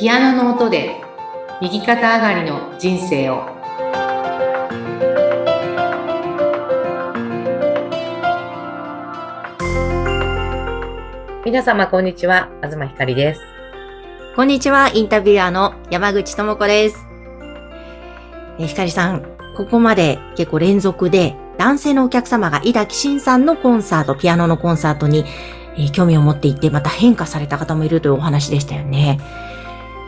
ピアノの音で右肩上がりの人生を皆様こんにちは東ひかりですこんにちは、インタビュアーの山口智子です。えひかりさん、ここまで結構連続で男性のお客様が井田紀信さんのコンサート、ピアノのコンサートに、えー興味を持っていて、また変化された方もいるというお話でしたよね。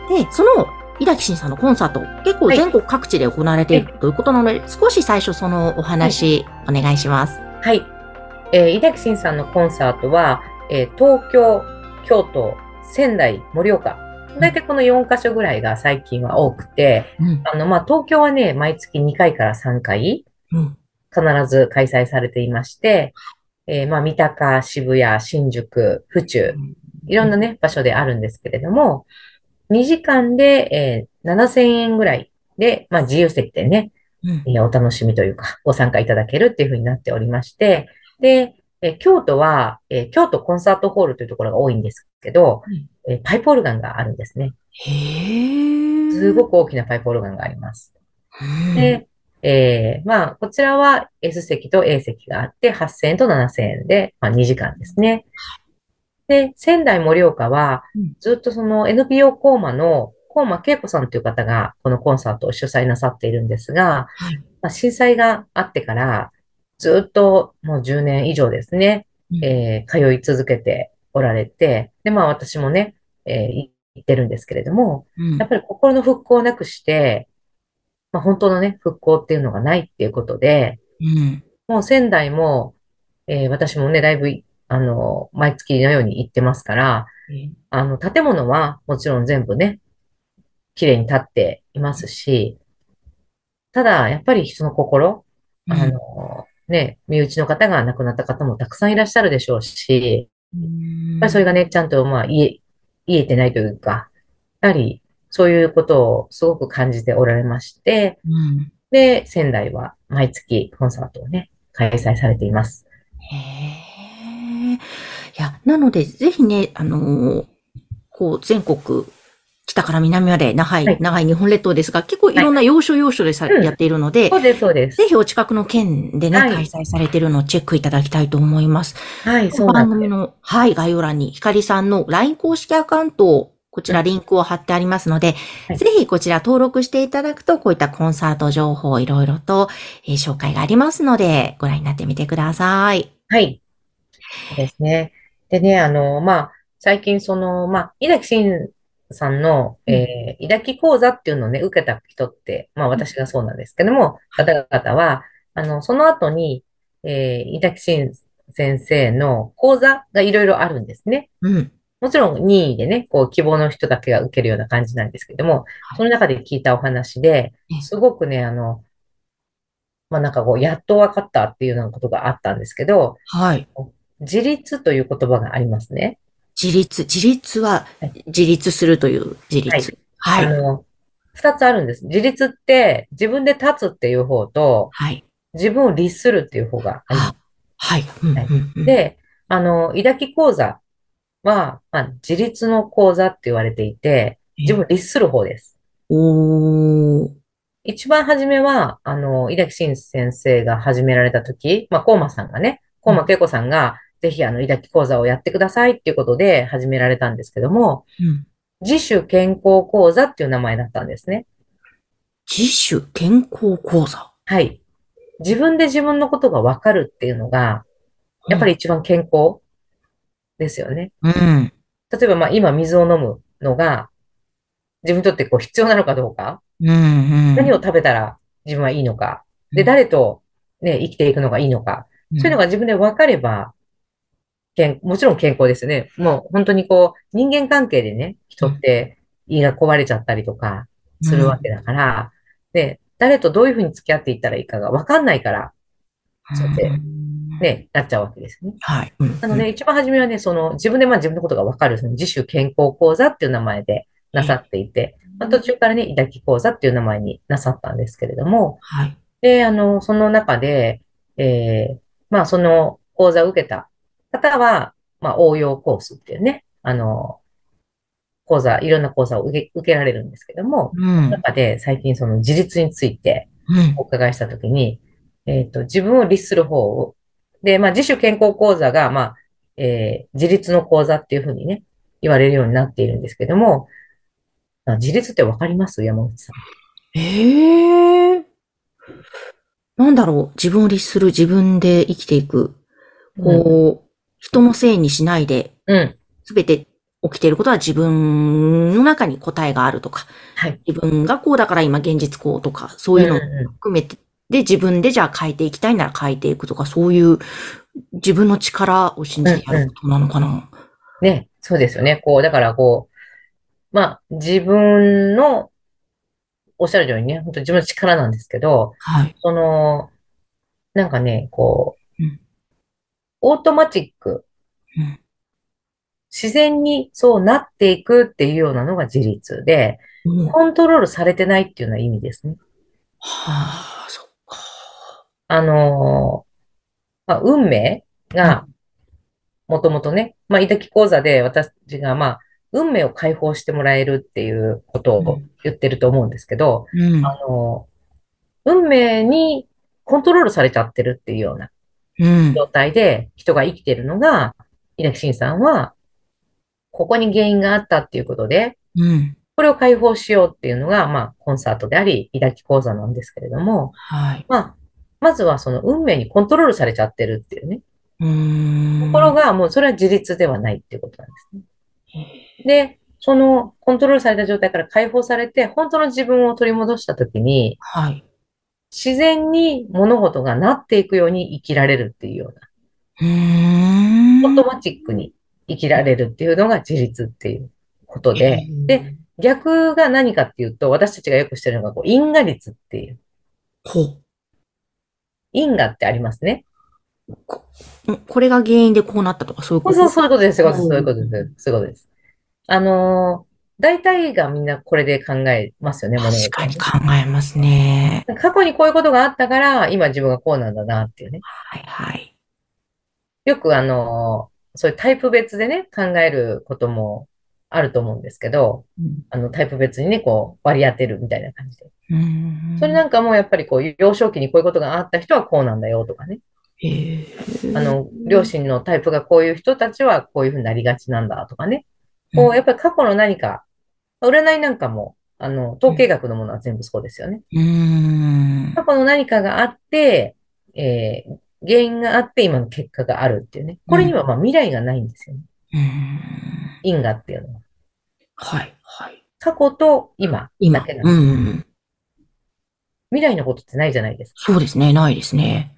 で、その井田紀信さんのコンサート、結構はい全国各地で行われているということなので、少し最初そのお話、お願いします。はい、えー、井崎慎さんのコンサートは、えー東京京都仙台盛岡大体この4カ所ぐらいが最近は多くて、うん。あの、まあ、東京はね、毎月2回から3回、うん。必ず開催されていまして、えーまあ、三鷹、渋谷、新宿、府中、いろんなね、場所であるんですけれども、2時間で、えー7000円ぐらいで、まあ、自由席でね、うん。えーお楽しみというか、ご参加いただけるっていうふうになっておりまして、で、えー京都は、えー京都コンサートホールというところが多いんですけど、えーパイプオルガンがあるんですね。へー。すごく大きなパイプオルガンがあります。うん、で、えーまあ、こちらは S 席と A 席があって、8000円と7000円で、まあ、2時間ですね。で、仙台盛岡はうん、ずっとその NPO コーマの、コーマ恵子さんという方が、このコンサートを主催なさっているんですが、はい。まあ、震災があってから、ずっともう10年以上ですね、うん。えー通い続けておられて、で、まあ私もね、えー行ってるんですけれども、うん。やっぱり心の復興をなくして、まあ、本当のね、復興っていうのがないっていうことで、うん。もう仙台も、えー私もね、だいぶい、あの、毎月のように行ってますから、あの、建物はもちろん全部ね、綺麗に建っていますし、ただ、やっぱり人の心、あの、ね、身内の方が亡くなった方もたくさんいらっしゃるでしょうし、やっぱりそれがね、ちゃんと、まあ、言え、言えてないというか、やはり、そういうことをすごく感じておられまして、うん。で、仙台は毎月コンサートをね、開催されています。へえ。いや、なので、ぜひね、あのーこう、全国、北から南まで長い、はい長い日本列島ですが、結構いろんな要所要所でさ、うんやっているので、そうです、そうです。ぜひお近くの県でね、はい開催されているのをチェックいただきたいと思います。はい、そう。番組の、はい、概要欄に、ひかりさんの LINE 公式アカウントを、こちらリンクを貼ってありますので、はいぜひこちら登録していただくと、こういったコンサート情報いろいろと、えー紹介がありますので、ご覧になってみてください。はい。ですね。でね、あの、まあ、最近その、まあ、井崎慎さんの、えー、井崎講座っていうのをね、受けた人って、まあ私がそうなんですけども、方々は、あの、その後に、えー、井崎慎先生の講座がいろいろあるんですね。うん。もちろん任意でね、こう希望の人だけが受けるような感じなんですけども、はいその中で聞いたお話でええ、すごくね、あの、まあなんかこう、やっと分かったっていうようなことがあったんですけど、はい。自立という言葉がありますね。自立。自立ははい、自立するという自立。はい。あの、二つあるんです。自立って自分で立つっていう方と、はい。自分を律するっていう方がありますあはい。で、あの、井崎講座は、まあ、自立の講座って言われていて、自分を律する方です。おー。一番初めは、あの、井崎慎先生が始められたとき、まあ、コーマさんがね、コーマ恵子さんが、ぜひ、あの、井崎講座をやってくださいっていうことで始められたんですけども、うん自主健康講座っていう名前だったんですね。自主健康講座？はい。自分で自分のことがわかるっていうのが、やっぱり一番健康ですよね。うん。例えば、まあ、今水を飲むのが、自分にとってこう必要なのかどうか、うん。うん。何を食べたら自分はいいのか、で、誰とね、生きていくのがいいのか、そういうのが自分で分かれば、健もちろん健康ですよね。もう本当にこう、人間関係でね、人って胃が壊れちゃったりとかするわけだから、で、誰とどういうふうに付き合っていったらいいかが分かんないから、そうやってんね、なっちゃうわけですね。はい。うんなので、一番初めはね、その、自分でまあ自分のことが分かる、その自主健康講座っていう名前でなさっていて、まあ、途中からね、井崎講座っていう名前になさったんですけれども、はい。で、あの、その中で、えー、まあ、その講座を受けた方は、まあ、応用コースっていうね、あの、講座、いろんな講座を受け受けられるんですけども、うん。中で最近その自立についてうん。お伺いしたときに、えっと、自分を律する方を、で、まあ、自主健康講座が、まあ、えー自立の講座っていうふうにね、言われるようになっているんですけども、あ自立ってわかります？山口さん。ええなんだろう？自分を律する、自分で生きていく。うん。人のせいにしないで、うん。すべて起きていることは自分の中に答えがあるとか、はい。自分がこうだから今現実こうとか、そううんいうのをうん含めて、で、自分でじゃあ変えていきたいなら変えていくとか、そういう自分の力を信うん。じてや。ることなのかな。ね、そうですよね。こう、だからこう、まあ、自分のおっしゃるようにね、本当自分の力なんですけど、はい。その、なんかね、こう、うん。オートマチック、うん。自然にそうなっていくっていうようなのが自立で、うんコントロールされてないっていうような意味ですね。はあ、そっか。あのーまあ、運命が、うん。もともとね、まあ、医的講座で私が、まあ、運命を解放してもらえるっていうことをうん。言ってると思うんですけど、あうん。のー運命にコントロールされちゃってるっていうようなうん。状態で人が生きてるのが、稲木慎さんは、ここに原因があったっていうことで、うん。これを解放しようっていうのが、まあ、コンサートであり、抱き講座なんですけれども、はい。まあ、まずはその運命にコントロールされちゃってるっていうね。う。ところが、もうそれは自立ではないっていうことなんですね。で、そのコントロールされた状態から解放されて、本当の自分を取り戻したときに、はい。自然に物事がなっていくように生きられるっていうような。オートマチックに生きられるっていうのが自立っていうことへで、で、え。逆が何かっていうと、私たちがよくしてるのが、こう、因果率っていう。因果ってありますね。こ、んこれが原因でこうなったとか、そういうこと？そういうことです。そういうことです。そういうおことです。そういうことです。あのー大体がみんなこれで考えますよね、物確。かに考えますね。過去にこういうことがあったから、今自分がこうなんだなっていうね。はいはい。よくあのーそういうタイプ別でね、考えることもあると思うんですけど、うん。あのタイプ別にね、こう割り当てるみたいな感じで。うーん。それなんかもやっぱりこう、幼少期にこういうことがあった人はこうなんだよとかね。へえ。あの、両親のタイプがこういう人たちはこういうふうになりがちなんだとかね。こう、うん。やっぱり過去の何か、占いなんかも、あの、統計学のものは全部そうですよね。過去の何かがあって、えー原因があって今の結果があるっていうね。うん。これにはまあ未来がないんですよね。因果っていうのは。はいはい。過去と今だ今。うけなんです。ん。未来のことってないじゃないですか。そうですね。ないですね。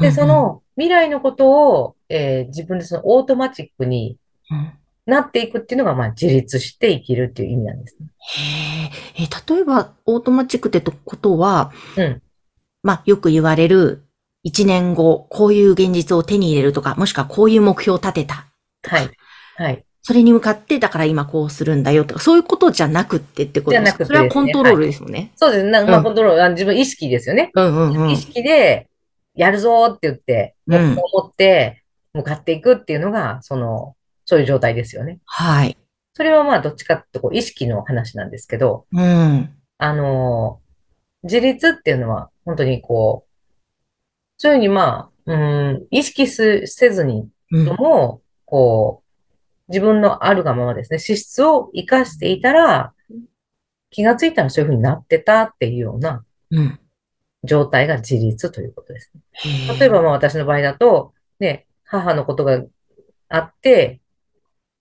で、そん。の未来のことを、えー自分でそのオートマチックにうんなっていくっていうのが、まあ自立して生きるっていう意味なんですね。へえ。え、例えば、オートマチックってことは、うん。まあ、よく言われる、一年後、こういう現実を手に入れるとか、もしくはこういう目標を立てたはい。はい。それに向かって、だから今こうするんだよとか、そういうことじゃなくってってことですか？それは。コントロールはい。ですもんね。そうですね。なまあ、コうん。ントロール、あ自分意識ですよね。うんうんう意ん。識で、やるぞーって言って、目標うん。を持って向かっていくっていうのが、その、そういう状態ですよね。はい。それはまあ、どっちかってこう、意識の話なんですけど、うん。あのー自立っていうのは、本当にこう、そういうふうにまあ、うん、意識すせずにうん。とも、こう、自分のあるがままですね、資質を活かしていたら、気がついたらそういうふうになってたっていうようなうん。状態が自立ということですね。へえ。例えばまあ私の場合だと、ね、母のことがあって、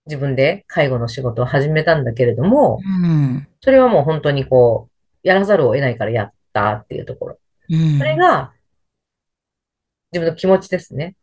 自分で介護の仕事を始めたんだけれども、うん。それはもう本当にこう、やらざるを得ないからやったっていうところ。うそれん。が自分の気持ちですね。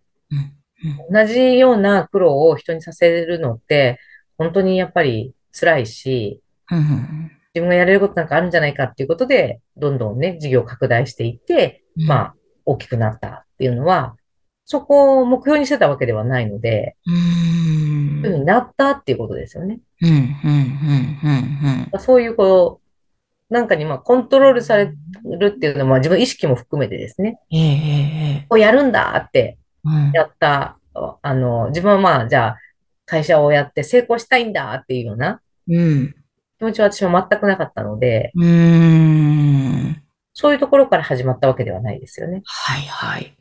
同じような苦労を人にさせるのって、本当にやっぱり辛いし、うん。自分がやれることなんかあるんじゃないかっていうことで、どんどんね、事業を拡大していって、うん。まあ、大きくなったっていうのは、そこを目標にしてたわけではないので、うーん。そういうふうになったっていうことですよね。うん。うん。うん。うん。そういう、こう、なんかにまあコントロールされるっていうのは、まあ自分の意識も含めてですね、ええ、ええ、ええ。こうやるんだってうん。やった、あの、自分はまあ、じゃあ、会社をやって成功したいんだっていうような、うん。気持ちは私は全くなかったので、うーん。そういうところから始まったわけではないですよね。はいはい。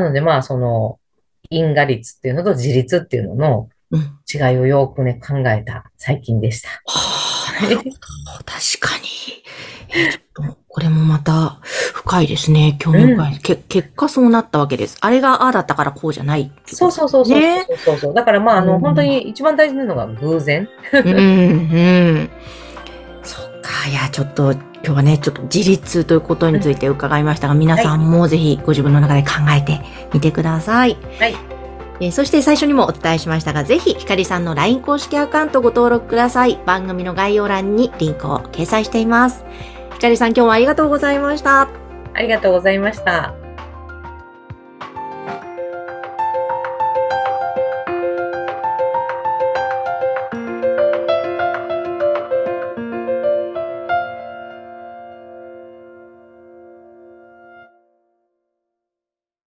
なのでまあその因果率っていうのと自律っていうののうん。違いをよくね考えた最近でした。はあ。確かに。えーちょっと、これもまた深いですね。興味深い。け結果そうなったわけです。あれがああだったからこうじゃないってことそうそうそうそうねそうそうそう。だからまああのうん本当に一番大事なのが偶然。うん、うん。そっか。いや、ちょっと、今日はね、ちょっと自立ということについて伺いましたが、皆さんもぜひご自分の中で考えてみてください。はい。えーそして最初にもお伝えしましたが、ぜひ、ひかりさんの LINE 公式アカウントご登録ください。番組の概要欄にリンクを掲載しています。ひかりさん、今日もありがとうございました。ありがとうございました。